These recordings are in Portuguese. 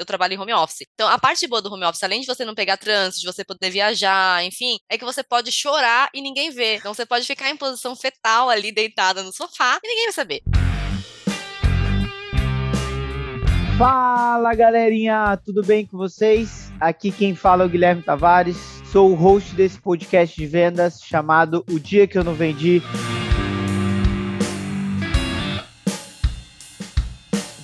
eu trabalho em home office. Então, a parte boa do home office, além de você não pegar trânsito, de você poder viajar, enfim, é que você pode chorar e ninguém vê. Então, você pode ficar em posição fetal ali, deitada no sofá, e ninguém vai saber. Fala galerinha, tudo bem com vocês? Aqui quem fala é o Guilherme Tavares, sou o host desse podcast de vendas chamado O Dia Que Eu Não Vendi.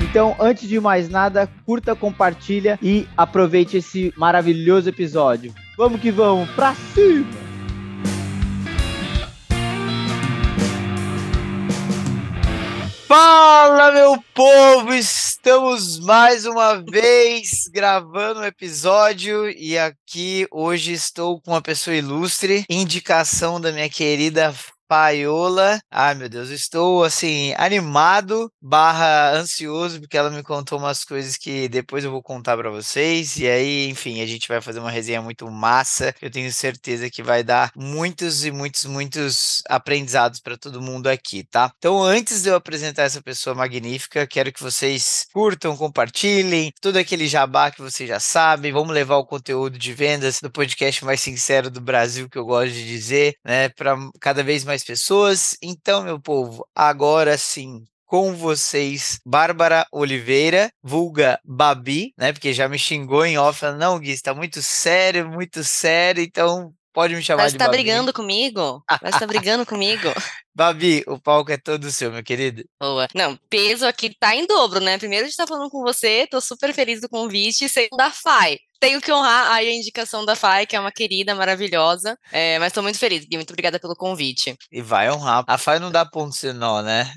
Então, antes de mais nada, curta, compartilha e aproveite esse maravilhoso episódio. Vamos que vamos, pra cima! Fala, meu povo! Estamos mais uma vez gravando um episódio e aqui hoje estou com uma pessoa ilustre, indicação da minha querida Paiola. Ai, meu Deus, estou assim, animado barra ansioso, porque ela me contou umas coisas que depois eu vou contar para vocês. E aí, enfim, a gente vai fazer uma resenha muito massa. Eu tenho certeza que vai dar muitos e muitos, muitos aprendizados para todo mundo aqui, tá? Então, antes de eu apresentar essa pessoa magnífica, quero que vocês curtam, compartilhem, tudo aquele jabá que vocês já sabem. Vamos levar o conteúdo de vendas do podcast mais sincero do Brasil, que eu gosto de dizer, né, para cada vez mais mais pessoas. Então, meu povo, agora sim, com vocês, Bárbara Oliveira, vulga Babi, né? Porque já me xingou em off, não, Gui, está muito sério, muito sério, então pode me chamar Parece de tá Babi. brigando comigo. Parece tá brigando comigo. Babi, o palco é todo seu, meu querido. Boa. Não, peso aqui tá em dobro, né? Primeiro a gente tá falando com você, tô super feliz do convite. Segundo, da FAI. Tenho que honrar aí a indicação da FAI, que é uma querida, maravilhosa. É, mas tô muito feliz, Gui. Muito obrigada pelo convite. E vai honrar. A FAI não dá ponto nó, né?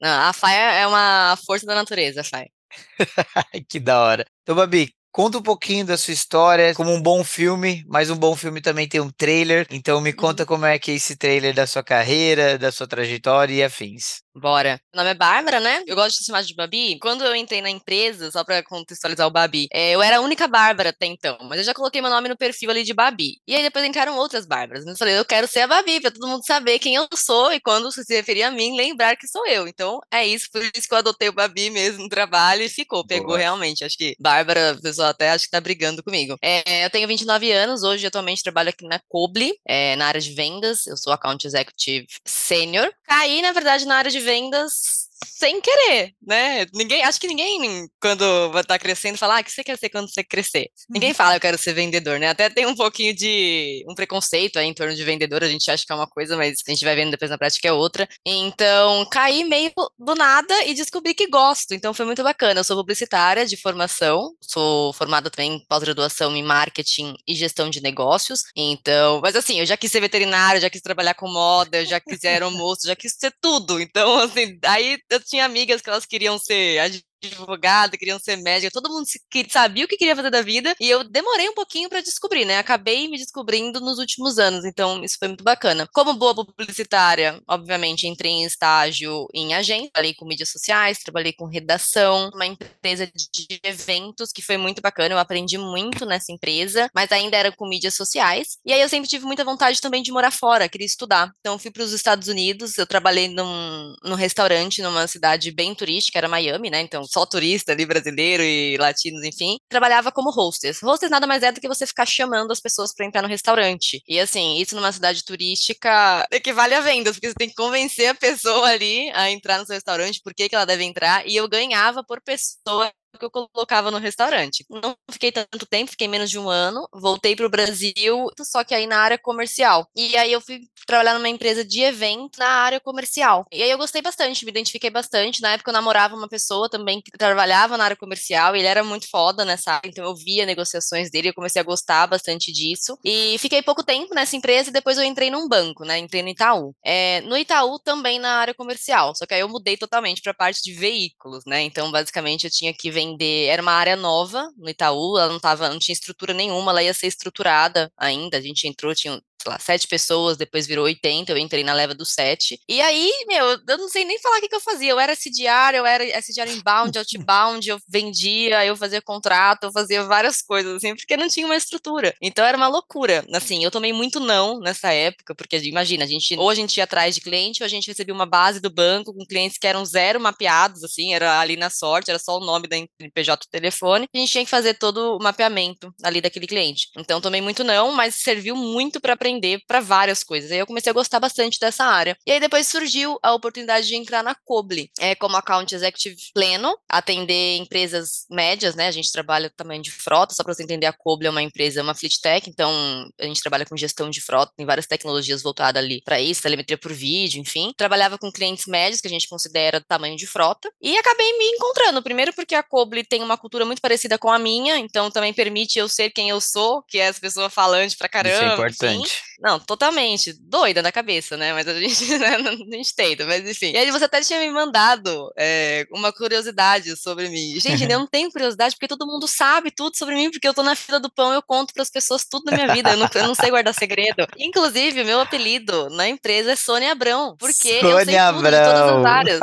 Não, a FAI é uma força da natureza, a FAI. que da hora. Então, Babi, Conta um pouquinho da sua história, como um bom filme, mas um bom filme também tem um trailer. Então me conta como é que é esse trailer da sua carreira, da sua trajetória e afins. Bora. Meu nome é Bárbara, né? Eu gosto de chamar de Babi. Quando eu entrei na empresa, só pra contextualizar o Babi, é, eu era a única Bárbara até então, mas eu já coloquei meu nome no perfil ali de Babi. E aí depois entraram outras Bárbaras. Eu falei, eu quero ser a Babi, pra todo mundo saber quem eu sou e quando se referir a mim, lembrar que sou eu. Então é isso, por isso que eu adotei o Babi mesmo no trabalho e ficou, pegou Boa. realmente. Acho que Bárbara, o pessoal até acho que tá brigando comigo. É, eu tenho 29 anos, hoje atualmente trabalho aqui na Coble, é, na área de vendas. Eu sou Account Executive Senior. Caí, na verdade, na área de vendas vendas sem querer, né? Ninguém, acho que ninguém, quando tá crescendo, fala, ah, o que você quer ser quando você crescer? Ninguém fala, eu quero ser vendedor, né? Até tem um pouquinho de um preconceito aí em torno de vendedor, a gente acha que é uma coisa, mas a gente vai vendo depois na prática é outra. Então, caí meio do nada e descobri que gosto, então foi muito bacana. Eu sou publicitária de formação, sou formada também em pós-graduação em marketing e gestão de negócios, então, mas assim, eu já quis ser veterinária, já quis trabalhar com moda, já quis ser aeromoço, já quis ser tudo, então, assim, aí eu tinha amigas que elas queriam ser advogada, queriam ser médica, todo mundo sabia o que queria fazer da vida, e eu demorei um pouquinho para descobrir, né? Acabei me descobrindo nos últimos anos, então isso foi muito bacana. Como boa publicitária, obviamente, entrei em estágio em agência, trabalhei com mídias sociais, trabalhei com redação, uma empresa de eventos que foi muito bacana, eu aprendi muito nessa empresa, mas ainda era com mídias sociais. E aí eu sempre tive muita vontade também de morar fora, queria estudar. Então fui para os Estados Unidos, eu trabalhei num, num restaurante numa cidade bem turística, era Miami, né? Então só turista ali, brasileiro e latinos, enfim, trabalhava como hostess. Hostess nada mais é do que você ficar chamando as pessoas para entrar no restaurante. E assim, isso numa cidade turística equivale a vendas, porque você tem que convencer a pessoa ali a entrar no seu restaurante, por que, que ela deve entrar, e eu ganhava por pessoa que eu colocava no restaurante. Não fiquei tanto tempo, fiquei menos de um ano, voltei para o Brasil, só que aí na área comercial. E aí eu fui trabalhar numa empresa de evento na área comercial. E aí eu gostei bastante, me identifiquei bastante. Na época eu namorava uma pessoa também que trabalhava na área comercial, e ele era muito foda nessa área, então eu via negociações dele, eu comecei a gostar bastante disso. E fiquei pouco tempo nessa empresa e depois eu entrei num banco, né? Entrei no Itaú. É, no Itaú também na área comercial, só que aí eu mudei totalmente para a parte de veículos, né? Então basicamente eu tinha que vender. Era uma área nova no Itaú, ela não tava, não tinha estrutura nenhuma, ela ia ser estruturada ainda. A gente entrou, tinha sei lá, sete pessoas, depois virou 80, eu entrei na leva do sete. E aí, meu, eu não sei nem falar o que, que eu fazia. Eu era SDR, eu era SDR inbound, outbound, eu vendia, eu fazia contrato, eu fazia várias coisas, assim, porque não tinha uma estrutura. Então era uma loucura. Assim, eu tomei muito não nessa época, porque imagina, a gente, ou a gente ia atrás de cliente, ou a gente recebia uma base do banco com clientes que eram zero mapeados, assim, era ali na sorte, era só o nome da PJ do telefone. A gente tinha que fazer todo o mapeamento ali daquele cliente. Então tomei muito não, mas serviu muito para aprender para várias coisas. Aí eu comecei a gostar bastante dessa área. E aí depois surgiu a oportunidade de entrar na Coble, é, como account executive pleno, atender empresas médias, né? A gente trabalha também de frota, só para você entender, a Coble é uma empresa, uma fleet tech, então a gente trabalha com gestão de frota, tem várias tecnologias voltadas ali para isso, telemetria por vídeo, enfim. Trabalhava com clientes médios, que a gente considera tamanho de frota, e acabei me encontrando. Primeiro porque a Coble tem uma cultura muito parecida com a minha, então também permite eu ser quem eu sou, que é essa pessoa falante pra caramba. Isso é importante. Enfim. Não, totalmente. Doida na cabeça, né? Mas a gente, né, a gente tenta, mas enfim. E aí você até tinha me mandado é, uma curiosidade sobre mim. Gente, eu não tenho curiosidade porque todo mundo sabe tudo sobre mim, porque eu tô na fila do pão, eu conto para as pessoas tudo da minha vida. Eu não, eu não sei guardar segredo. Inclusive, meu apelido na empresa é Sônia Abrão, porque Sônia eu sei tudo Abrão. de todas as áreas.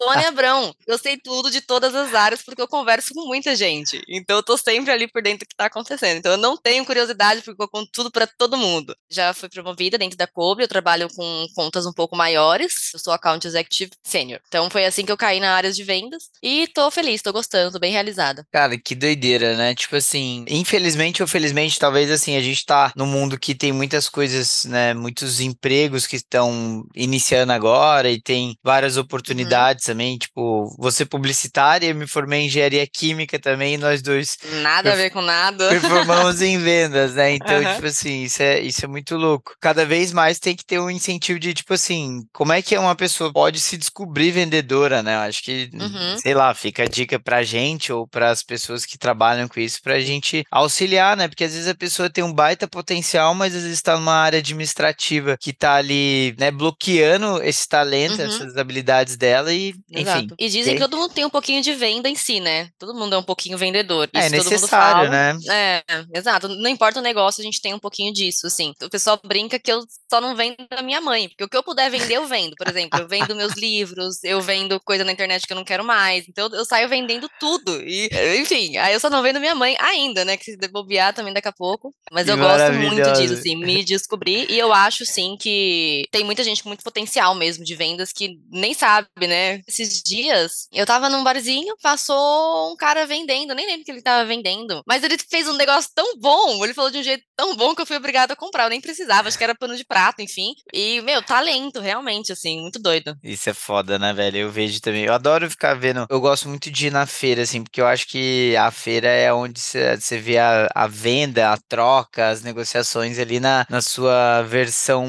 Sônia Abrão. Eu sei tudo de todas as áreas porque eu converso com muita gente. Então eu tô sempre ali por dentro do que tá acontecendo. Então eu não tenho curiosidade porque eu conto tudo para todo mundo já fui promovida dentro da Cobre, eu trabalho com contas um pouco maiores, eu sou Account Executive Senior. Então foi assim que eu caí na área de vendas e tô feliz, tô gostando, tô bem realizada. Cara, que doideira, né? Tipo assim, infelizmente ou felizmente, talvez assim, a gente tá num mundo que tem muitas coisas, né, muitos empregos que estão iniciando agora e tem várias uhum. oportunidades uhum. também, tipo, você publicitária, eu me formei em engenharia química também, nós dois Nada a ver com nada. Performamos em vendas, né? Então, uhum. tipo assim, isso é, isso é muito louco. Cada vez mais tem que ter um incentivo de, tipo assim, como é que uma pessoa pode se descobrir vendedora, né? Acho que, uhum. sei lá, fica a dica pra gente ou para as pessoas que trabalham com isso, pra gente auxiliar, né? Porque às vezes a pessoa tem um baita potencial, mas às vezes tá numa área administrativa que tá ali, né, bloqueando esse talento, uhum. essas habilidades dela e, Exato. enfim. E dizem que todo mundo tem um pouquinho de venda em si, né? Todo mundo é um pouquinho vendedor. É isso é necessário, né? É, exato. Não importa o negócio, a gente tem um pouquinho disso, assim. O pessoal brinca que eu só não vendo da minha mãe, porque o que eu puder vender, eu vendo. Por exemplo, eu vendo meus livros, eu vendo coisa na internet que eu não quero mais. Então eu saio vendendo tudo. E, enfim, aí eu só não vendo minha mãe ainda, né? Que se bobear também daqui a pouco. Mas eu gosto muito disso, assim, me descobrir. E eu acho, sim, que tem muita gente com muito potencial mesmo de vendas que nem sabe, né? Esses dias, eu tava num barzinho, passou um cara vendendo, nem lembro que ele tava vendendo, mas ele fez um negócio tão bom, ele falou de um jeito tão bom que eu fui obrigada a comprar. Nem precisava, acho que era pano de prato, enfim. E, meu, talento, realmente, assim, muito doido. Isso é foda, né, velho? Eu vejo também. Eu adoro ficar vendo. Eu gosto muito de ir na feira, assim, porque eu acho que a feira é onde você vê a, a, venda, a troca, as negociações ali na, na sua versão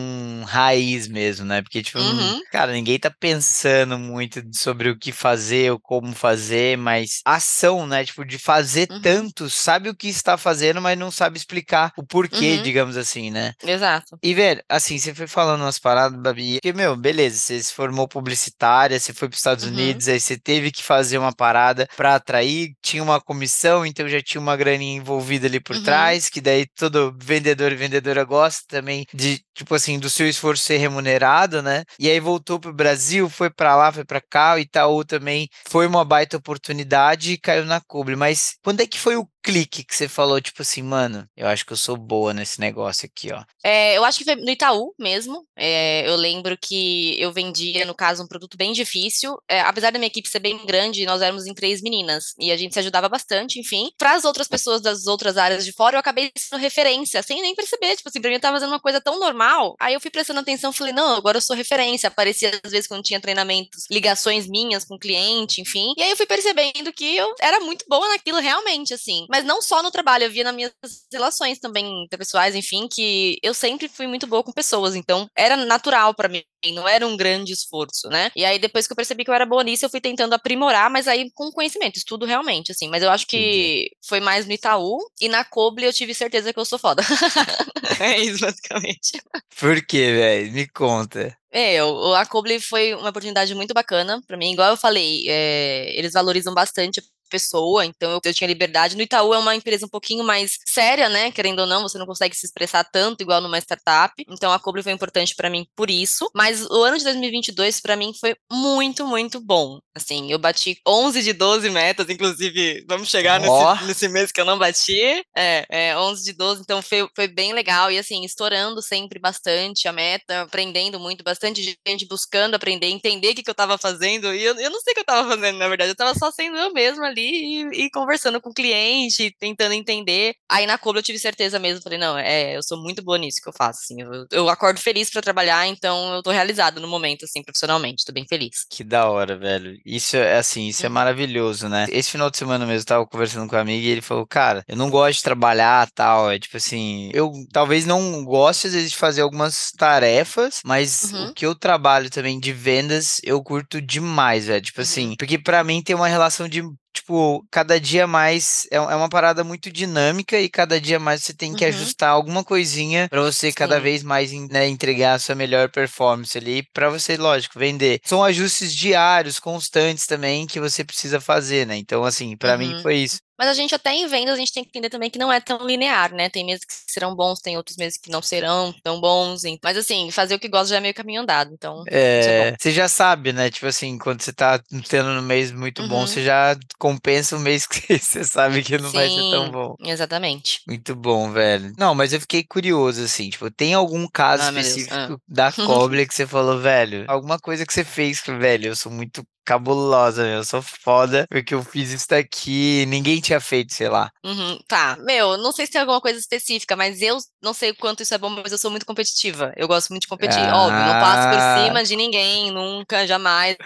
raiz mesmo, né? Porque, tipo, uhum. cara, ninguém tá pensando muito sobre o que fazer ou como fazer, mas ação, né? Tipo, de fazer uhum. tanto, sabe o que está fazendo, mas não sabe explicar o porquê, uhum. digamos assim, né? Exato. E, velho, assim, você foi falando umas paradas, Babi, que, meu, beleza, você se formou publicitária, você foi para os Estados uhum. Unidos, aí você teve que fazer uma parada para atrair, tinha uma comissão, então já tinha uma graninha envolvida ali por uhum. trás, que daí todo vendedor e vendedora gosta também de, tipo assim, do seu esforço ser remunerado, né? E aí voltou pro Brasil, foi para lá, foi para cá, o Itaú também foi uma baita oportunidade e caiu na cobre. Mas quando é que foi o clique que você falou, tipo assim, mano, eu acho que eu sou boa nesse negócio aqui, ó? É, eu acho que foi no Itaú mesmo. É, eu lembro que eu vendia, no caso, um produto bem difícil. É, apesar da minha equipe ser bem grande, nós éramos em três meninas e a gente se ajudava bastante, enfim. Para as outras pessoas das outras áreas de fora, eu acabei sendo referência, sem nem perceber. Tipo assim, pra mim eu tava fazendo uma coisa tão normal. Aí eu fui prestando atenção, falei, não, agora eu sou referência. Aparecia às vezes quando tinha treinamentos, ligações minhas com cliente, enfim. E aí eu fui percebendo que eu era muito boa naquilo realmente, assim. Mas não só no trabalho, eu via nas minhas relações também interpessoais, enfim, que eu sempre fui muito boa com pessoas, então era natural para mim, não era um grande esforço, né? E aí depois que eu percebi que eu era boa nisso, eu fui tentando aprimorar, mas aí com conhecimento, estudo realmente, assim. Mas eu acho que foi mais no Itaú e na Coble eu tive certeza que eu sou foda. é isso, basicamente. Por quê, velho? Me conta. É, a Coble foi uma oportunidade muito bacana para mim. Igual eu falei, é, eles valorizam bastante pessoa, então eu, eu tinha liberdade. No Itaú é uma empresa um pouquinho mais séria, né? Querendo ou não, você não consegue se expressar tanto igual numa startup. Então a Cobre foi importante para mim por isso. Mas o ano de 2022 para mim foi muito, muito bom. Assim, eu bati 11 de 12 metas, inclusive, vamos chegar oh. nesse, nesse, mês que eu não bati. É, é 11 de 12, então foi, foi bem legal. E assim, estourando sempre bastante a meta, aprendendo muito, bastante gente buscando aprender, entender o que, que eu tava fazendo. E eu, eu não sei o que eu tava fazendo, na verdade. Eu tava só sendo eu mesma ali e, e conversando com o cliente, tentando entender. Aí na Cobra eu tive certeza mesmo. Falei, não, é, eu sou muito boa nisso que eu faço, assim. Eu, eu acordo feliz para trabalhar, então eu tô realizada no momento, assim, profissionalmente. Tô bem feliz. Que da hora, velho. Isso é assim, isso é uhum. maravilhoso, né? Esse final de semana mesmo eu tava conversando com um amigo e ele falou, cara, eu não gosto de trabalhar tal. É tipo assim, eu talvez não goste às vezes de fazer algumas tarefas, mas uhum. o que eu trabalho também de vendas, eu curto demais, velho. Tipo assim, uhum. porque para mim tem uma relação de tipo, cada dia mais é, é uma parada muito dinâmica e cada dia mais você tem que uhum. ajustar alguma coisinha para você Sim. cada vez mais né, entregar a sua melhor performance ali, para você, lógico, vender. São ajustes diários, constantes também que você precisa fazer, né? Então, assim, para uhum. mim foi isso. Mas a gente até em vendas, a gente tem que entender também que não é tão linear, né? Tem meses que serão bons, tem outros meses que não serão tão bons. Mas assim, fazer o que gosta já é meio caminho andado, então. É, você já sabe, né? Tipo assim, quando você tá tendo um mês muito uhum. bom, você já compensa o mês que você sabe que não Sim, vai ser tão bom. Exatamente. Muito bom, velho. Não, mas eu fiquei curioso, assim, tipo, tem algum caso ah, específico ah. da Coble que você falou, velho? Alguma coisa que você fez que, velho, eu sou muito cabulosa, meu. Eu sou foda porque eu fiz isso daqui ninguém tinha feito, sei lá. Uhum, tá. Meu, não sei se tem alguma coisa específica, mas eu não sei o quanto isso é bom, mas eu sou muito competitiva. Eu gosto muito de competir. Ah. Óbvio, não passo por ah. cima de ninguém, nunca, jamais.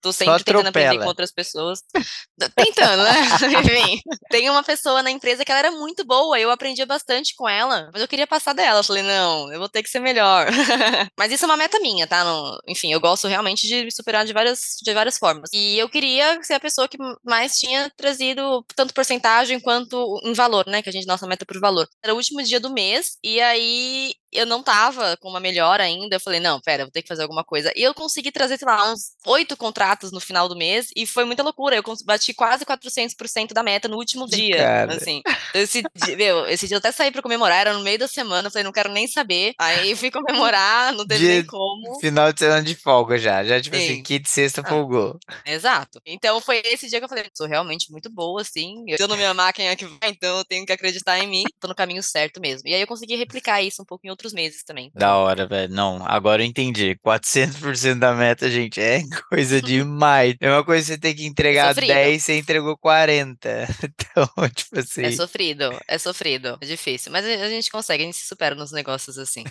Tô sempre tentando aprender com outras pessoas. Tentando, né? Enfim. Tem uma pessoa na empresa que ela era muito boa, eu aprendia bastante com ela, mas eu queria passar dela. Eu falei, não, eu vou ter que ser melhor. mas isso é uma meta minha, tá? Não, enfim, eu gosto realmente de me superar de várias, de várias formas. E eu queria ser a pessoa que mais tinha trazido tanto porcentagem quanto em valor, né? Que a gente, nossa meta por valor. Era o último dia do mês, e aí eu não tava com uma melhor ainda. Eu falei, não, pera, vou ter que fazer alguma coisa. E eu consegui trazer, sei lá, uns oito contratos no final do mês, e foi muita loucura. Eu bati quase 400% da meta no último dia. Cara. Assim. Então, esse dia, meu, esse dia eu até saí pra comemorar, era no meio da semana. Eu falei, não quero nem saber. Aí fui comemorar, não teve nem como. Final de semana de folga já. Já, tipo assim, Sim. assim, quinta e sexta ah, folgou. Exato. Então foi esse dia que eu falei, sou realmente muito boa, assim. Eu tô na minha máquina que vai, então eu tenho que acreditar em mim. Tô no caminho certo mesmo. E aí eu consegui replicar isso um pouco em outros meses também. Da hora, velho. Não, agora eu entendi. 400% da meta, gente, é coisa demais. É uma coisa que você tem que entregar 10, você entregou 40. Então, tipo assim. É sofrido, é sofrido. É difícil. Mas a gente consegue, a gente se supera nos negócios assim.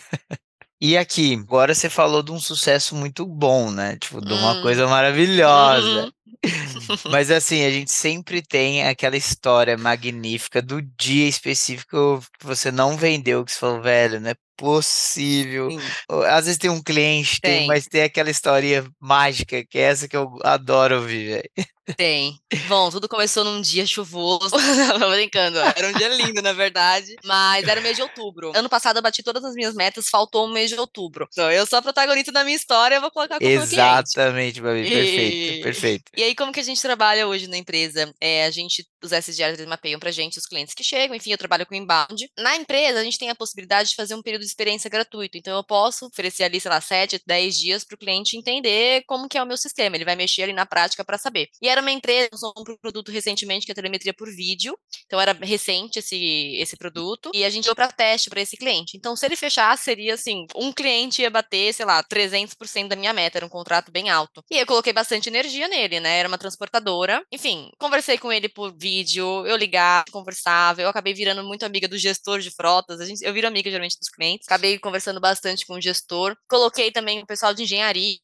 E aqui, agora você falou de um sucesso muito bom, né? Tipo, de uma hum. coisa maravilhosa. Uhum. Mas assim, a gente sempre tem aquela história magnífica do dia específico que você não vendeu, que você falou, velho, não é possível. Sim. Às vezes tem um cliente, tem. tem, mas tem aquela história mágica, que é essa que eu adoro ouvir, velho. Tem. Bom, tudo começou num dia chuvoso. Não, brincando. Era um dia lindo, na verdade. Mas era o mês de outubro. Ano passado eu bati todas as minhas metas, faltou o mês de outubro. Então, eu sou a protagonista da minha história, eu vou colocar como Exatamente, Babi. Perfeito, e... perfeito. E aí, como que a gente trabalha hoje na empresa? É, a gente, os SDRs eles mapeiam pra gente os clientes que chegam. Enfim, eu trabalho com inbound. Na empresa, a gente tem a possibilidade de fazer um período de experiência gratuito. Então, eu posso oferecer ali, sei lá, 7, 10 dias pro cliente entender como que é o meu sistema. Ele vai mexer ali na prática para saber. E era uma empresa, lançou um produto recentemente que é telemetria por vídeo. Então era recente esse, esse produto. E a gente deu para teste para esse cliente. Então, se ele fechar, seria assim: um cliente ia bater, sei lá, 300% da minha meta. Era um contrato bem alto. E eu coloquei bastante energia nele, né? Era uma transportadora. Enfim, conversei com ele por vídeo, eu ligava, conversava. Eu acabei virando muito amiga do gestor de frotas. A gente, eu viro amiga geralmente dos clientes. Acabei conversando bastante com o gestor. Coloquei também o pessoal de engenharia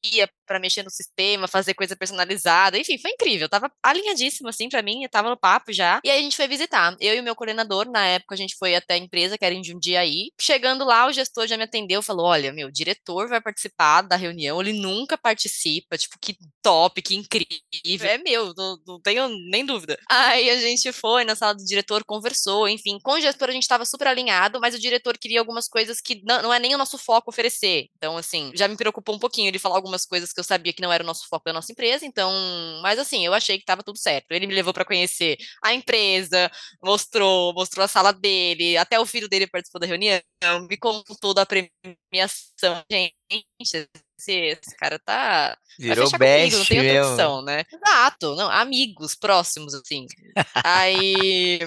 para mexer no sistema, fazer coisa personalizada. Enfim, foi incrível. Tava alinhadíssimo, assim, para mim. Eu tava no papo já. E aí a gente foi visitar. Eu e o meu coordenador, na época, a gente foi até a empresa, que era em Jundiaí. Chegando lá, o gestor já me atendeu, falou: olha, meu diretor vai participar da reunião, ele nunca participa. Tipo, que top, que incrível. É meu, não, não tenho nem dúvida. Aí a gente foi na sala do diretor, conversou, enfim. Com o gestor a gente tava super alinhado, mas o diretor queria algumas coisas que não, não é nem o nosso foco oferecer. Então, assim, já me preocupou um pouquinho ele falar algumas coisas que eu sabia que não era o nosso foco da nossa empresa, então, mas assim, eu achei que estava tudo certo. Ele me levou para conhecer a empresa, mostrou, mostrou a sala dele, até o filho dele participou da reunião, me contou da premiação. Gente, esse, cara tá. Virou best, comigo, não tem outra opção, né? Exato, não, amigos próximos, assim. Aí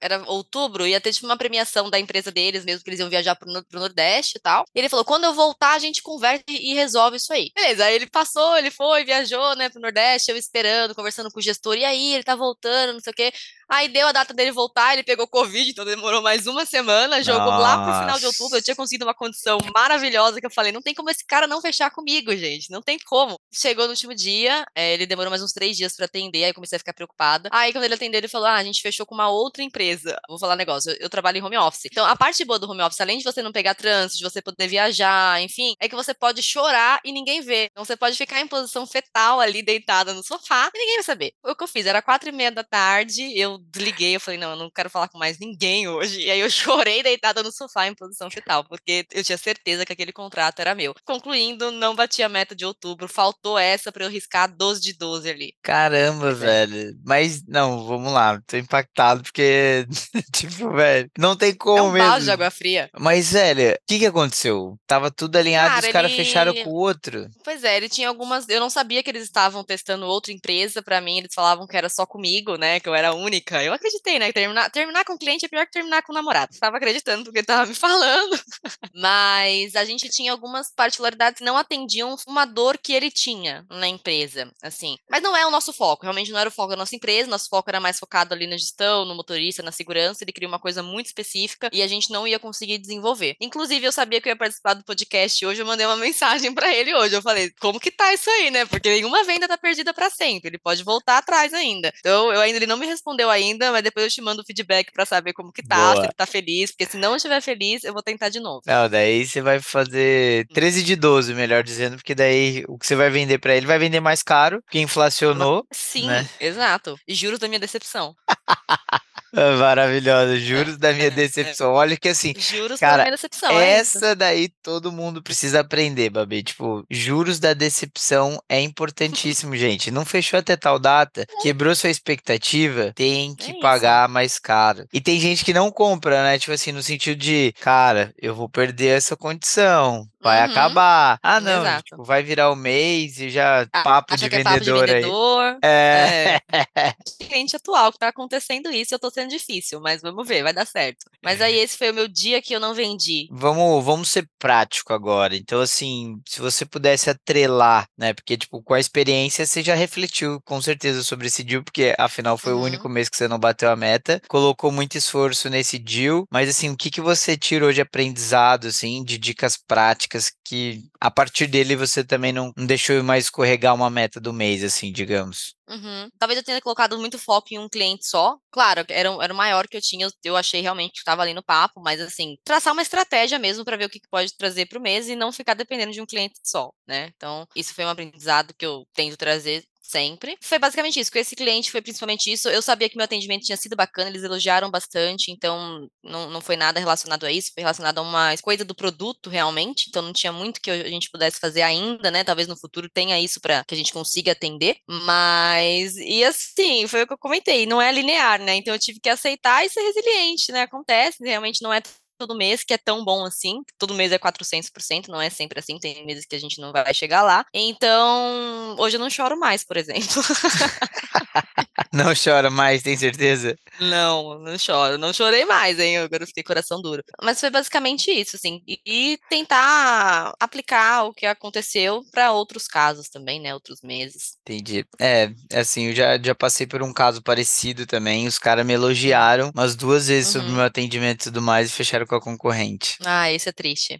era outubro, ia ter tipo uma premiação da empresa deles, mesmo que eles iam viajar pro, pro Nordeste e tal. E ele falou: quando eu voltar, a gente conversa e resolve isso aí. Beleza, aí ele passou, ele foi, viajou, né, pro Nordeste, eu esperando, conversando com o gestor, e aí, ele tá voltando, não sei o quê. Aí deu a data dele voltar, ele pegou Covid, então demorou mais uma semana, jogou Nossa. lá pro final de outubro. Eu tinha conseguido uma condição maravilhosa que eu falei: não tem como esse cara não fechar comigo, gente. Não tem como. Chegou no último dia, é, ele demorou mais uns três dias para atender, aí comecei a ficar preocupada. Aí, quando ele atendeu, ele falou: Ah, a gente fechou com uma outra empresa. Vou falar um negócio, eu, eu trabalho em home office. Então, a parte boa do home office, além de você não pegar trânsito, de você poder viajar, enfim, é que você pode chorar e ninguém vê. Então, você pode ficar em posição fetal ali, deitada no sofá, e ninguém vai saber. O que eu fiz? Era quatro e meia da tarde, eu desliguei, eu falei, não, eu não quero falar com mais ninguém hoje. E aí eu chorei deitada no sofá em posição fetal, porque eu tinha certeza que aquele contrato era meu. Concluindo, não bati a meta de outubro, faltou essa para eu riscar 12 de 12 ali. Caramba, é. velho. Mas, não, vamos lá, tô impactado, porque, tipo, velho, não tem como é um mesmo. de água fria. Mas, velho, o que que aconteceu? Tava tudo alinhado Cara, os caras ele... fecharam com o outro. Pois é, ele tinha algumas. Eu não sabia que eles estavam testando outra empresa para mim, eles falavam que era só comigo, né? Que eu era a única. Eu acreditei, né? Terminar, terminar com o cliente é pior que terminar com o namorado. Estava acreditando porque ele tava me falando. Mas a gente tinha algumas particularidades que não atendiam uma dor que ele tinha na empresa, assim. Mas não é o nosso foco, realmente não era o foco da nossa empresa, nosso foco era mais focado ali na gestão, no motorista, na segurança. Ele queria uma coisa muito específica e a gente não ia conseguir desenvolver. Inclusive, eu sabia que eu ia participar do podcast hoje, eu mandei uma mensagem para ele hoje. Eu falei, como que tá isso aí, né? Porque nenhuma venda tá perdida para sempre. Ele pode voltar atrás ainda. Então, eu ainda ele não me respondeu ainda, mas depois eu te mando o feedback para saber como que tá, Boa. se ele tá feliz, porque se não estiver feliz, eu vou tentar de novo. Não, daí você vai fazer 13 de 12, melhor dizendo, porque daí o que você vai vender para ele vai vender mais caro, porque inflacionou. Sim, né? exato. E juros da minha decepção. É maravilhosa, juros da minha é, decepção. Olha que assim, juros cara, da minha decepção. É essa é daí todo mundo precisa aprender, Babi. Tipo, juros da decepção é importantíssimo, gente. Não fechou até tal data, quebrou sua expectativa, tem que é pagar mais caro. E tem gente que não compra, né? Tipo assim, no sentido de, cara, eu vou perder essa condição vai uhum. acabar. Ah, não, tipo, vai virar o mês e já ah, papo, de vendedor, é papo de vendedor aí. É. é. Cliente atual que tá acontecendo isso, eu tô sendo difícil, mas vamos ver, vai dar certo. Mas aí esse foi o meu dia que eu não vendi. Vamos, vamos ser prático agora. Então, assim, se você pudesse atrelar, né? Porque, tipo, com a experiência, você já refletiu com certeza sobre esse deal, porque afinal foi uhum. o único mês que você não bateu a meta. Colocou muito esforço nesse deal, mas assim, o que, que você tirou de aprendizado, assim, de dicas práticas? práticas que a partir dele você também não, não deixou mais escorregar uma meta do mês, assim, digamos? Uhum. Talvez eu tenha colocado muito foco em um cliente só. Claro, era, era o maior que eu tinha, eu achei realmente que estava ali no papo, mas assim, traçar uma estratégia mesmo para ver o que, pode trazer para o mês e não ficar dependendo de um cliente só, né? Então, isso foi um aprendizado que eu tento trazer sempre. Foi basicamente isso. Com esse cliente foi principalmente isso. Eu sabia que meu atendimento tinha sido bacana, eles elogiaram bastante, então não, não foi nada relacionado a isso, foi relacionado a uma coisa do produto realmente, então não tinha muito que a gente pudesse fazer ainda, né? Talvez no futuro tenha isso para que a gente consiga atender, mas e assim, foi o que eu comentei, não é linear, né? Então eu tive que aceitar e ser resiliente, né? Acontece, realmente não é todo mês que é tão bom assim. Todo mês é 400%, não é sempre assim. Tem meses que a gente não vai chegar lá. Então, hoje eu não choro mais, por exemplo. não chora mais, tem certeza? Não, não choro. Não chorei mais, hein? Agora eu fiquei coração duro. Mas foi basicamente isso, assim. E, tentar aplicar o que aconteceu para outros casos também, né? Outros meses. Entendi. É, assim, eu já, já passei por um caso parecido também. Os caras me elogiaram umas duas vezes uhum. sobre o meu atendimento e tudo mais e fecharam com a concorrente. Ah, isso é triste.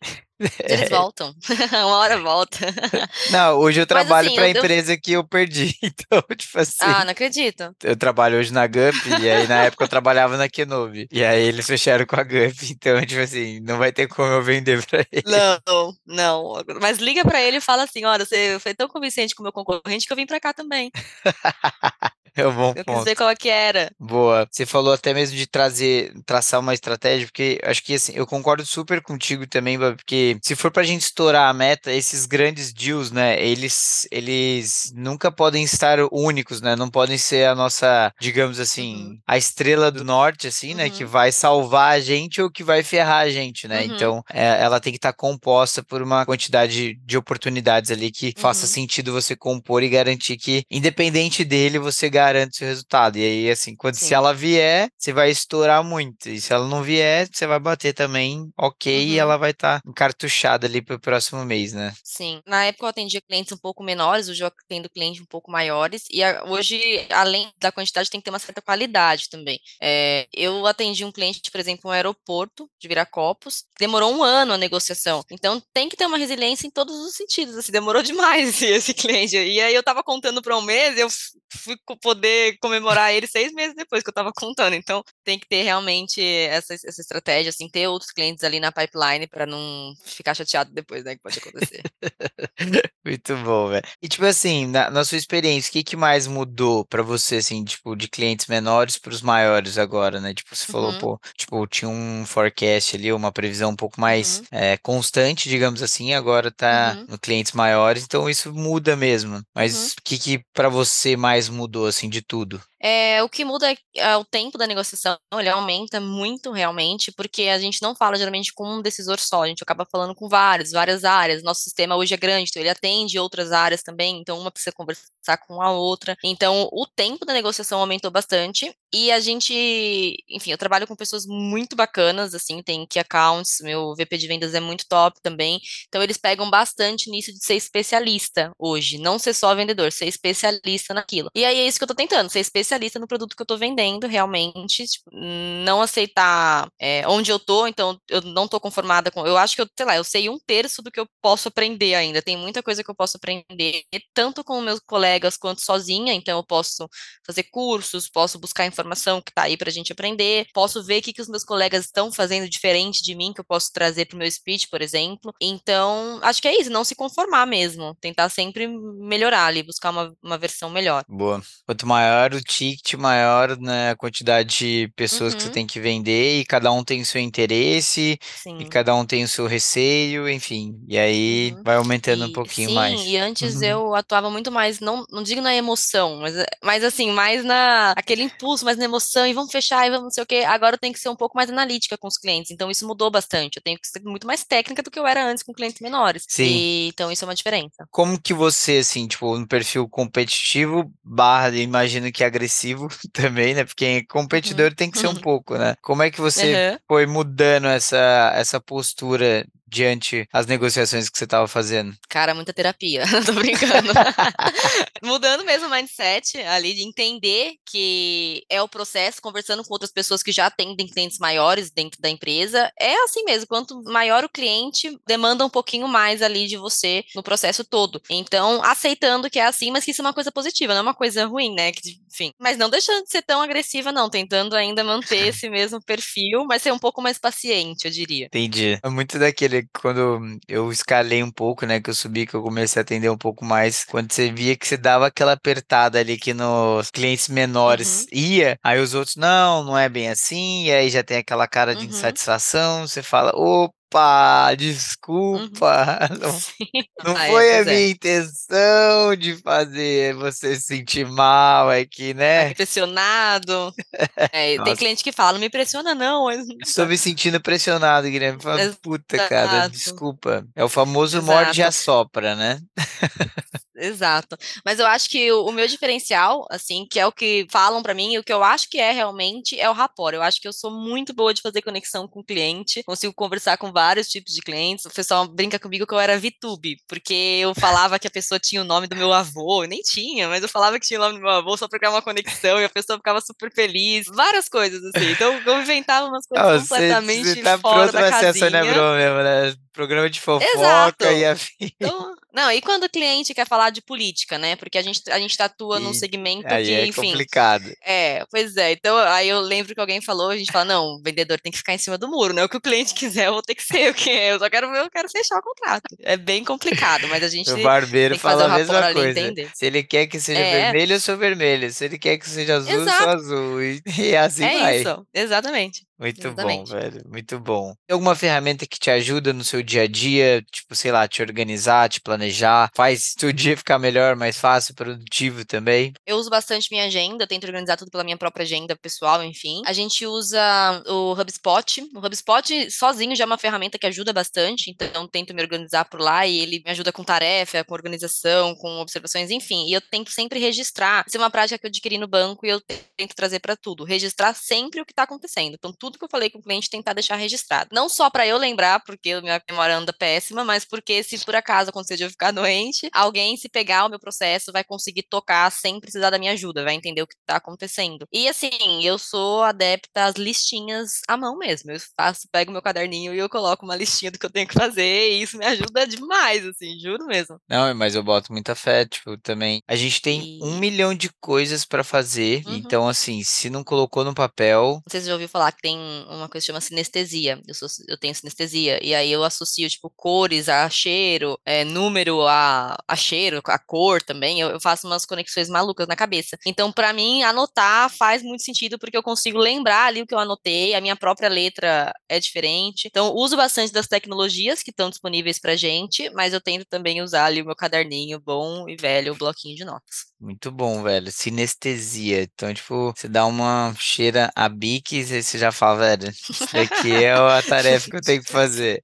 Eles voltam. Uma hora volta. Não, hoje eu trabalho assim, para a empresa que eu perdi. Então, tipo assim. Ah, não acredito. Eu trabalho hoje na Gup e aí na época eu trabalhava na Kenobi. E aí eles fecharam com a Gup. Então, tipo assim, não vai ter como eu vender para ele. Não, não. Mas liga para ele e fala assim: olha, você foi tão convincente com o meu concorrente que eu vim para cá também. É um bom Eu ponto. ver qual que era. Boa. Você falou até mesmo de trazer, traçar uma estratégia, porque acho que assim, eu concordo super contigo também, Babi, se for pra gente estourar a meta, esses grandes deals, né, eles, eles nunca podem estar únicos, né, não podem ser a nossa, digamos assim, Uhum. a estrela do norte, assim, né, que Uhum. vai salvar a gente ou que vai ferrar a gente, né, Uhum. então é, ela tem que estar composta por uma quantidade de oportunidades ali que faça Uhum. sentido você compor e garantir que, independente dele, você garante seu resultado. E aí, assim, quando se Sim. ela vier, você vai estourar muito. E se ela não vier, você vai bater também, ok, e Uhum. ela vai estar encartuchada ali pro próximo mês, né? Sim. Na época eu atendia clientes um pouco menores, hoje eu atendo clientes um pouco maiores, e hoje, além da quantidade, tem que ter uma certa qualidade também. É, eu atendi um cliente, por exemplo, no aeroporto de Viracopos, demorou um ano a negociação. Então tem que ter uma resiliência em todos os sentidos. Assim, demorou demais esse, esse cliente. E aí eu tava contando para um mês, eu fui poder comemorar ele seis meses depois que eu tava contando. Então tem que ter realmente essa, essa estratégia, assim, ter outros clientes ali na pipeline para não ficar chateado depois, né? Que pode acontecer. Muito bom, velho. E tipo assim, na, na sua experiência, o que, que mais mudou pra você, assim, tipo, de clientes menores pros maiores agora, né? Tipo, você falou, Uhum, pô, tipo, tinha um forecast ali, uma previsão um pouco mais uhum, é, constante, digamos assim, agora tá uhum, no clientes maiores, então isso muda mesmo. uhum. Mas o que que pra você mais mudou, assim, de tudo? É, o que muda é, é o tempo da negociação, ele aumenta muito realmente, porque a gente não fala geralmente com um decisor só, a gente acaba falando com vários, várias áreas. Nosso sistema hoje é grande, então ele atende outras áreas também, então uma precisa conversar com a outra. Então o tempo da negociação aumentou bastante e a gente, enfim, eu trabalho com pessoas muito bacanas, assim, tem key accounts, meu VP de vendas é muito top também, então eles pegam bastante nisso de ser especialista hoje, não ser só vendedor, ser especialista naquilo. E aí é isso que eu tô tentando, ser especialista no produto que eu tô vendendo, realmente, tipo, não aceitar é, onde eu tô, então eu não tô conformada com. Eu acho que eu, sei lá, eu sei um terço do que eu posso aprender ainda. Tem muita coisa que eu posso aprender, tanto com meus colegas quanto sozinha, então eu posso fazer cursos, posso buscar informação que tá aí pra gente aprender, posso ver o que, que os meus colegas estão fazendo diferente de mim, que eu posso trazer pro meu speech, por exemplo. Então, acho que é isso, não se conformar mesmo, tentar sempre melhorar ali, buscar uma, uma versão melhor. Boa. Quanto maior o ticket, maior, né, a quantidade de pessoas que você Uhum, tem que vender, e cada um tem o seu interesse, e sim. cada um tem o seu receio, enfim. E aí Uhum. vai aumentando um E pouquinho sim, mais. e antes Uhum. eu atuava muito mais, não, não digo na emoção, mas, mas assim, mais na aquele impulso, mais na emoção, e vamos fechar, e vamos não sei o quê. Agora eu tenho que ser um pouco mais analítica com os clientes, então isso mudou bastante. Eu tenho que ser muito mais técnica do que eu era antes com clientes menores. Sim. E então isso é uma diferença. Como que você, assim, tipo, no perfil competitivo, barra, imagino que agressivo também, né? Porque competidor Uhum. tem que ser um pouco, né? Como é que você Aham. foi mudando essa, essa postura diante as negociações que você estava fazendo? Cara, muita terapia, tô brincando. Mudando mesmo o mindset ali, de entender que é o processo, conversando com outras pessoas que já atendem clientes maiores dentro da empresa. É assim mesmo, quanto maior o cliente, demanda um pouquinho mais ali de você no processo todo. Então, aceitando que é assim, mas que isso é uma coisa positiva, não é uma coisa ruim, né? Que, enfim. Mas não deixando de ser tão agressiva, não, tentando ainda manter esse mesmo perfil, mas ser um pouco mais paciente, eu diria. Entendi. É muito daquele, quando eu escalei um pouco, né, que eu subi, que eu comecei a atender um pouco mais, quando você via que você dava aquela apertada ali que nos clientes menores Uhum, ia, aí os outros, não, não é bem assim, e aí já tem aquela cara de uhum, insatisfação, você fala, opa, uhum. desculpa, não, Sim. não Ah, é, foi a é. minha intenção de fazer você se sentir mal aqui, Tá né? pressionado. É, tem Nossa. cliente que fala, não me pressiona não. Estou me sentindo pressionado, Guilherme. Fala, puta, cara, Exato, desculpa. É o famoso morde e exato, assopra, né? exato. Mas eu acho que o, o meu diferencial, assim, que é o que falam pra mim e o que eu acho que é realmente, é o rapport. Eu acho que eu sou muito boa de fazer conexão com o cliente, consigo conversar com vários tipos de clientes. O pessoal brinca comigo que eu era VTube, porque eu falava que a pessoa tinha o nome do meu avô, nem tinha, mas eu falava que tinha o nome do meu avô só pra criar uma conexão e a pessoa ficava super feliz. Várias coisas, assim. Então eu inventava umas coisas você, completamente você tá fora pronto da pra ser a Sônia casinha. Abrão mesmo, né? Programa de fofoca Exato. e afim. Então, Não, e quando o cliente quer falar de política, né? Porque a gente, a gente atua num E segmento Aí que, é enfim. complicado. É, pois é. Então, aí eu lembro que alguém falou, a gente fala, não, o vendedor tem que ficar em cima do muro, né? O que o cliente quiser, eu vou ter que ser o que é. Eu só quero ver, eu quero fechar o contrato. É bem complicado, mas a gente O barbeiro tem que fazer fala a mesma coisa. entender. Se ele quer que seja É. vermelho, eu sou vermelho. Se ele quer que seja azul, eu sou Exato. azul. E, e assim é vai. isso, exatamente. Muito bom, Exatamente. velho. Muito bom. Tem alguma ferramenta que te ajuda no seu dia a dia? Tipo, sei lá, te organizar, te planejar? Faz teu dia ficar melhor, mais fácil, produtivo também? Eu uso bastante minha agenda, tento organizar tudo pela minha própria agenda pessoal, enfim. A gente usa o HubSpot. O HubSpot sozinho já é uma ferramenta que ajuda bastante, então tento me organizar por lá e ele me ajuda com tarefa, com organização, com observações, enfim. E eu tento sempre registrar. Isso é uma prática que eu adquiri no banco e eu tento trazer para tudo. Registrar sempre o que está acontecendo. Então, tudo que eu falei com o cliente, tentar deixar registrado. Não só para eu lembrar, porque minha memória anda péssima, mas porque se por acaso acontecer de eu ficar doente, alguém se pegar o meu processo vai conseguir tocar sem precisar da minha ajuda, vai entender o que tá acontecendo. E assim, eu sou adepta às listinhas à mão mesmo. Eu faço, pego meu caderninho e eu coloco uma listinha do que eu tenho que fazer, e isso me ajuda demais, assim, juro mesmo. Não, mas eu boto muita fé, tipo, também. A gente tem um E- milhão de coisas pra fazer, Uhum. então, assim, se não colocou no papel, Não sei se você já ouviu falar que tem uma coisa que chama sinestesia. Eu, sou, eu tenho sinestesia. E aí eu associo, tipo, cores a cheiro, é, número a, a cheiro, a cor também. Eu, eu faço umas conexões malucas na cabeça. Então, pra mim, anotar faz muito sentido, porque eu consigo lembrar ali o que eu anotei, a minha própria letra é diferente. Então, uso bastante das tecnologias que estão disponíveis pra gente, mas eu tento também usar ali o meu caderninho bom e velho, o bloquinho de notas. muito bom, velho. Sinestesia. Então, tipo, você dá uma cheira a biques e você já fala, velho, isso daqui é a tarefa que eu tenho que fazer.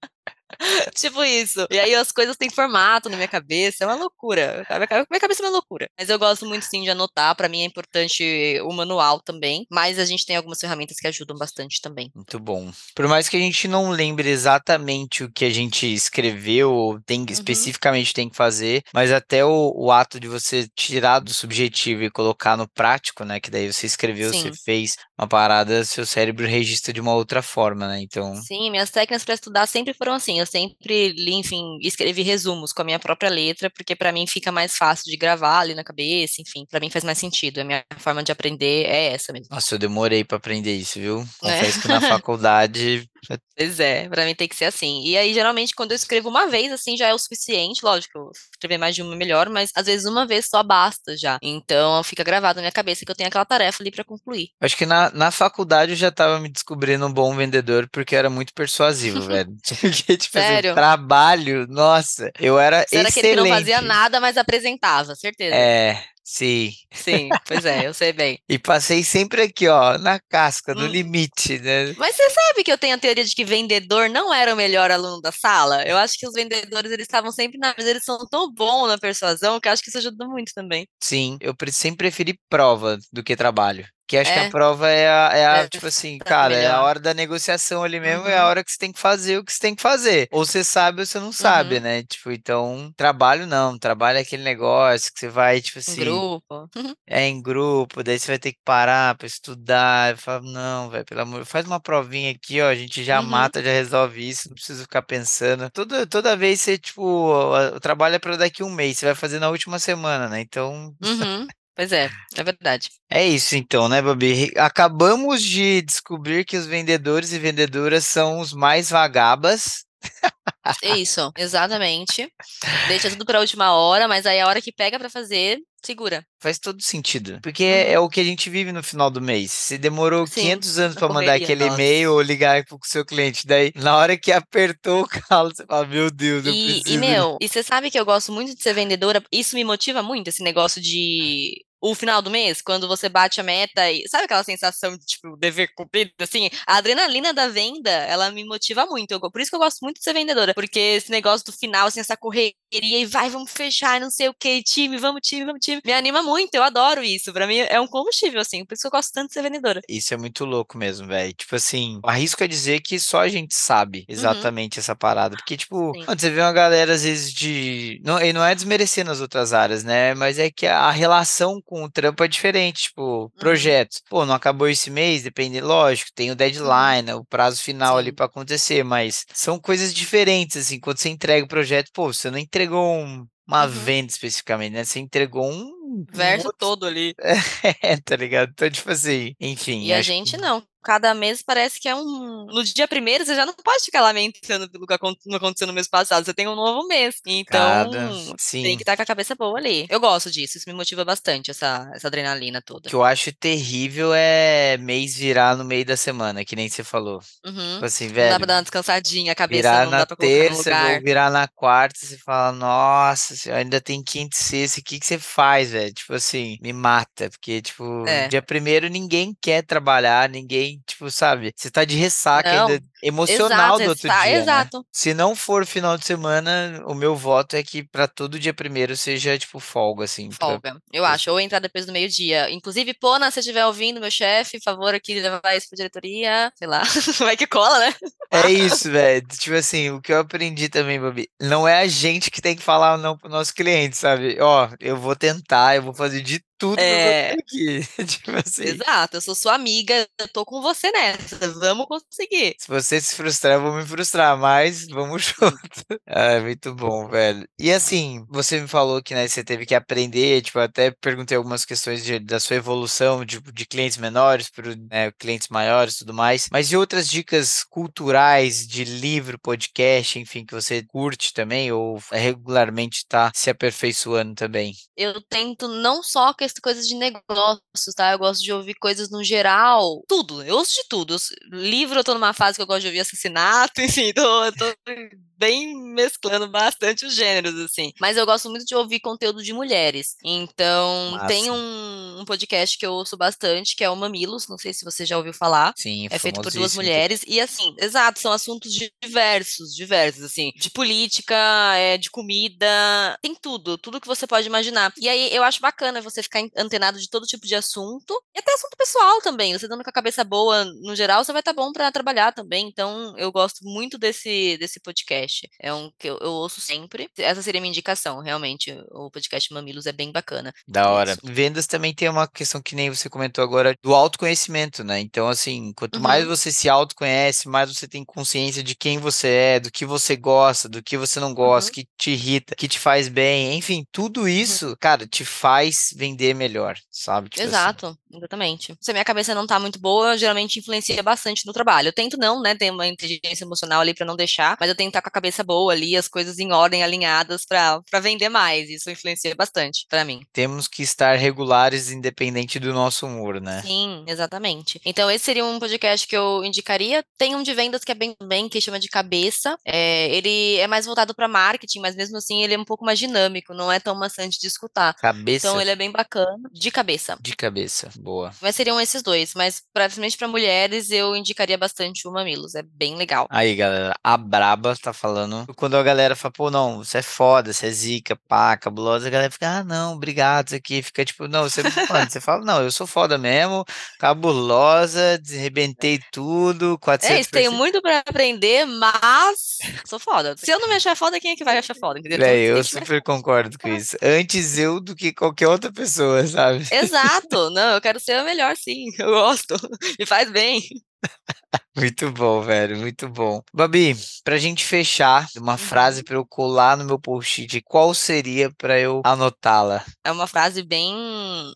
Tipo isso. E aí as coisas têm formato na minha cabeça, é uma loucura. Minha cabe- minha cabeça é uma loucura. Mas eu gosto muito sim de anotar, pra mim é importante o manual também, mas a gente tem algumas ferramentas que ajudam bastante também. Muito bom. Por mais que a gente não lembre exatamente o que a gente escreveu, ou tem, Uhum. especificamente tem que fazer, mas até o, o ato de você tirar do subjetivo e colocar no prático, né? Que daí você escreveu, você Sim. fez uma parada, seu cérebro registra de uma outra forma, né? Então, Sim, minhas técnicas para estudar sempre foram assim. Eu sempre li, enfim, escrevi resumos com a minha própria letra, porque pra mim fica mais fácil de gravar ali na cabeça, enfim, pra mim faz mais sentido. A minha forma de aprender é essa mesmo. nossa, eu demorei pra aprender isso, viu? É. Confesso que na faculdade Pois é, pra mim tem que ser assim. E aí, geralmente, quando eu escrevo uma vez, assim, já é o suficiente. Lógico, escrever mais de uma é melhor, mas às vezes uma vez só basta já. Então, fica gravado na minha cabeça que eu tenho aquela tarefa ali pra concluir. Acho que na, na faculdade eu já tava me descobrindo um bom vendedor porque era muito persuasivo, velho. Porque, tipo assim, Sério? trabalho, nossa, eu era Você era aquele que excelente. não fazia nada, mas apresentava, certeza. É, sim. Sim, pois é, eu sei bem. E passei sempre aqui, ó, na casca, no Hum. limite, né? Mas você sabe que eu tenho a teoria de que vendedor não era o melhor aluno da sala? Eu acho que os vendedores, eles estavam sempre na... Mas eles são tão bons na persuasão que eu acho que isso ajuda muito também. Sim, eu pre- sempre preferi prova do que trabalho. Que acho que a É. prova é a, é a, É, tipo assim, tá cara, é a melhor. hora da negociação ali mesmo, é a Uhum. hora que você tem que fazer o que você tem que fazer. Ou você sabe ou você não sabe, Uhum. né? Tipo, então, trabalho não, trabalho é aquele negócio que você vai, tipo Em assim, grupo. é em grupo, daí você vai ter que parar pra estudar. Eu falo, não, velho, pelo amor, faz uma provinha aqui, ó, a gente já Uhum. mata, já resolve isso, não precisa ficar pensando. Toda, toda vez você, tipo, o trabalho é pra daqui um mês, você vai fazer na última semana, né? Então, Uhum. Pois é, é verdade. é isso então, né, Babi? Acabamos de descobrir que os vendedores e vendedoras são os mais vagabas. É isso, exatamente. Deixa tudo pra última hora, mas aí a hora que pega pra fazer, segura. Faz todo sentido. Porque é, é o que a gente vive no final do mês. Se demorou Uhum. Sim, 500 anos a pra mandar aquele nossa. e-mail ou ligar pro seu cliente, daí na hora que apertou o calo, você fala, meu Deus, eu E, preciso. e, meu, e você sabe que eu gosto muito de ser vendedora, isso me motiva muito, esse negócio de o final do mês, quando você bate a meta e sabe aquela sensação de tipo dever cumprido, assim, a adrenalina da venda, ela me motiva muito. Eu por isso que eu gosto muito de ser vendedora, porque esse negócio do final, assim, essa correria e vai, vamos fechar, não sei o que, time, vamos time, vamos time, me anima muito. Eu adoro isso. Pra mim é um combustível, assim, por isso que eu gosto tanto de ser vendedora. Isso é muito louco mesmo, velho. Tipo assim, arrisco a dizer que só a gente sabe exatamente essa parada. Porque, tipo, Uhum. Sim. você vê uma galera, às vezes, de. Não, e não é desmerecendo as outras áreas, né? Mas é que a relação com o trampo é diferente. Tipo, Uhum. projetos. Pô, não acabou esse mês, depende, lógico, tem o deadline, o prazo final ali pra acontecer, mas são coisas diferentes, assim. Quando você entrega o projeto, pô, você não entregou um uma Uhum. venda especificamente, né? Você entregou um. um Verso outro- todo ali. É, tá ligado? Então, tipo assim, enfim. E a acho que- gente não. Cada mês parece que é um. No dia primeiro, você já não pode ficar lamentando pelo que não aconteceu no mês passado. Você tem um novo mês. Então, Cada- tem que estar com a cabeça boa ali. Eu gosto disso. Isso me motiva bastante, essa, essa adrenalina O toda. que eu acho terrível é mês virar no meio da semana, que nem você falou. Uhum. Tipo assim, Não dá velho. pra dar uma descansadinha, a cabeça Virar não na dá pra colocar no terça, lugar. virar na quarta, você fala, nossa, senhora, ainda tem quinta e sexta, o que que você faz, velho? Tipo assim, me mata, porque, tipo, É. dia primeiro ninguém quer trabalhar, ninguém, tipo, sabe? Você tá de ressaca Não, ainda emocional Exato, do outro está- dia, né? exato. Se não for final de semana, o meu voto é que pra todo dia primeiro seja, tipo, folga, assim. pra- Folga, eu pra- acho. Ou entrar depois do meio-dia. Inclusive, Pona, se estiver ouvindo, meu chefe, favor aqui levar isso pra diretoria. Sei lá. Vai que cola, né? É isso, velho. Tipo assim, o que eu aprendi também, Babi, não é a gente que tem que falar não pro nosso cliente, sabe? Ó, eu vou tentar, eu vou fazer de tudo É. conseguir. tipo assim, Exato, eu sou sua amiga, eu tô com você nessa. Vamos conseguir. se você se frustrar, eu vou me frustrar, mas vamos junto. Ah, muito bom, velho. E assim, você me falou que, né, você teve que aprender, tipo, até perguntei algumas questões de- da sua evolução, de, de clientes menores para clientes maiores e tudo mais, mas e outras dicas culturais de livro, podcast, enfim, que você curte também ou regularmente tá se aperfeiçoando também? Eu tento não só essas coisas de negócios, tá? Eu gosto de ouvir coisas no geral. Tudo, eu ouço de tudo. Eu livro, eu tô numa fase que eu gosto de ouvir assassinato, enfim, tô, tô bem mesclando bastante os gêneros, assim. Mas eu gosto muito de ouvir conteúdo de mulheres. Então, tem Massa. um, um podcast que eu ouço bastante, que é o Mamilos, não sei se você já ouviu falar. Sim, É feito por duas mulheres e assim, exato, são assuntos diversos, diversos, assim, de política, é, de comida, tem tudo, tudo que você pode imaginar. E aí eu acho bacana você ficar en- antenado de todo tipo de assunto e até assunto pessoal também. Você dando com a cabeça boa no geral, você vai estar bom para trabalhar também. Então eu gosto muito desse desse podcast. É um que eu, eu ouço sempre. Essa seria a minha indicação, realmente. O podcast Mamilos é bem bacana. Da hora. Isso. Vendas também tem uma questão que nem você comentou agora do autoconhecimento, né? Então, assim, quanto mais Uhum. você se autoconhece, mais você tem consciência de quem você é, do que você gosta, do que você não gosta, Uhum. que te irrita, que te faz bem. Enfim, tudo isso, cara, te faz vender melhor, sabe? Tipo assim, Exato, exatamente. Se a minha cabeça não tá muito boa, geralmente influencia bastante no trabalho. Eu tento não, né, ter uma inteligência emocional ali pra não deixar, mas eu tento estar com a cabeça boa ali, as coisas em ordem, alinhadas pra para vender mais. Isso influencia bastante pra mim. temos que estar regulares independente do nosso humor, né? Sim, exatamente. Então, esse seria um podcast que eu indicaria. Tem um de vendas que é bem, bem que chama de cabeça. É, ele é mais voltado para marketing, mas mesmo assim ele é um pouco mais dinâmico, não é tão maçante de escutar. Cabeça Então, ele é bem bacana, de cabeça. de cabeça. Boa. Mas seriam esses dois, mas pra- principalmente para mulheres eu indicaria bastante o Mamilos, é bem legal. Aí, galera, a Braba tá falando. Quando a galera fala, pô, não, você é foda, você é zica, pá, cabulosa, a galera fica, ah, não, obrigado, isso aqui. Fica tipo, não, você, mano, você fala, não, eu sou foda mesmo, cabulosa, desrebentei tudo, É isso, tenho 400%. muito pra aprender, mas sou foda. Se eu não me achar foda, quem é que vai achar foda, entendeu? Véi, eu super concordo com isso. Antes eu do que qualquer outra pessoa, sabe? Exato, não, eu quero ser a melhor, sim, eu gosto, me faz bem. Muito bom, velho, muito bom. Babi, pra gente fechar, uma Uhum. frase pra eu colar no meu post-it, qual seria pra eu anotá-la? É uma frase bem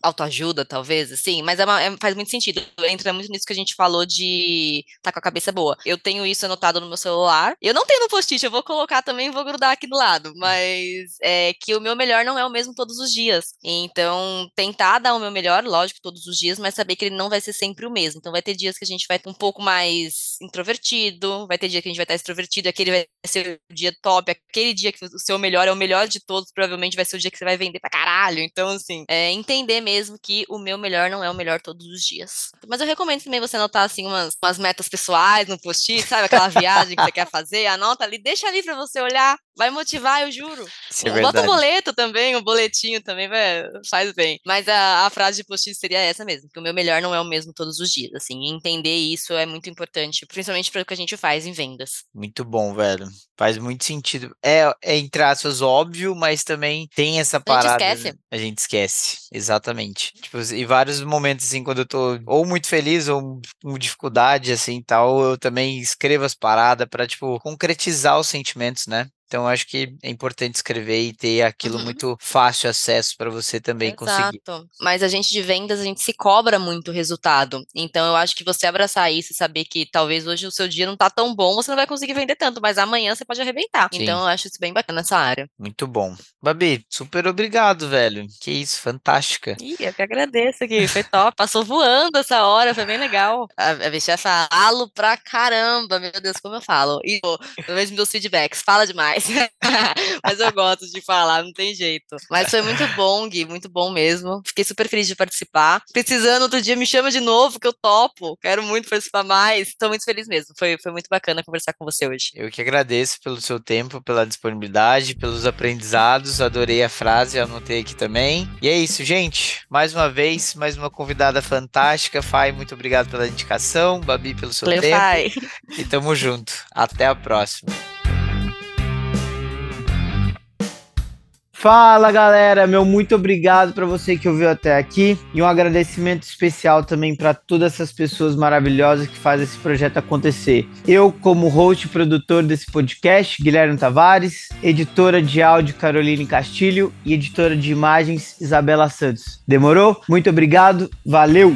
autoajuda, talvez, assim, mas é uma- é- faz muito sentido. Entra muito nisso que a gente falou de tá com a cabeça boa. Eu tenho isso anotado no meu celular. Eu não tenho no post-it, eu vou colocar também e vou grudar aqui do lado. Mas é que o meu melhor não é o mesmo todos os dias. Então, tentar dar o meu melhor, lógico, todos os dias, mas saber que ele não vai ser sempre o mesmo. Então, vai ter dias que a gente vai um pouco mais introvertido, vai ter dia que a gente vai estar extrovertido, aquele vai ser o dia top, aquele dia que o seu melhor é o melhor de todos, provavelmente vai ser o dia que você vai vender pra caralho. Então, assim, é entender mesmo que o meu melhor não é o melhor todos os dias. Mas eu recomendo também você anotar, assim, umas, umas metas pessoais no post-it, sabe? Aquela viagem que você quer fazer, anota ali, deixa ali pra você olhar, vai motivar, eu juro. É Bota um boleto também, um boletinho também vai, faz bem. Mas a, a frase de post-it seria essa mesmo, que o meu melhor não é o mesmo todos os dias, assim, e entender isso é muito importante, principalmente para o que a gente faz em vendas. Muito bom, velho. Faz muito sentido. É, é entre aspas, óbvio, mas também tem essa parada. esquece. né? A gente esquece, exatamente. Tipo, em vários momentos, assim, quando eu tô ou muito feliz ou com dificuldade, assim, tal, eu também escrevo as paradas pra, tipo, concretizar os sentimentos, né? Então, acho que é importante escrever e ter aquilo uhum. muito fácil acesso para você também Exato. conseguir. Mas a gente de vendas, a gente se cobra muito resultado. Então, eu acho que você abraçar isso e saber que talvez hoje o seu dia não tá tão bom, você não vai conseguir vender tanto, mas amanhã você pode arrebentar. Sim. Então, eu acho isso bem bacana essa área. Muito bom. Babi, super obrigado, velho. Que isso, fantástica. Ih, eu que agradeço aqui. Foi top. Passou voando essa hora, foi bem legal. A, a bicha falo pra caramba, meu Deus, como eu falo. E eu vejo meus feedbacks, fala demais. Mas eu gosto de falar, não tem jeito. Mas foi muito bom, Gui, muito bom mesmo. Fiquei super feliz de participar. Precisando outro dia, me chama de novo, que eu topo. Quero muito participar mais. Estou muito feliz mesmo. Foi, foi muito bacana conversar com você hoje. Eu que agradeço pelo seu tempo, pela disponibilidade, pelos aprendizados. Adorei a frase, anotei aqui também. E é isso, gente. Mais uma vez, mais uma convidada fantástica. Fai, muito obrigado pela indicação. Babi, pelo seu Valeu, tempo. Fai. E tamo junto. Até a próxima. Fala galera, meu muito obrigado para você que ouviu até aqui e um agradecimento especial também para todas essas pessoas maravilhosas que fazem esse projeto acontecer. Eu, como host e produtor desse podcast, Guilherme Tavares, editora de áudio Caroline Castilho e editora de imagens Isabela Santos. Demorou? Muito obrigado, valeu!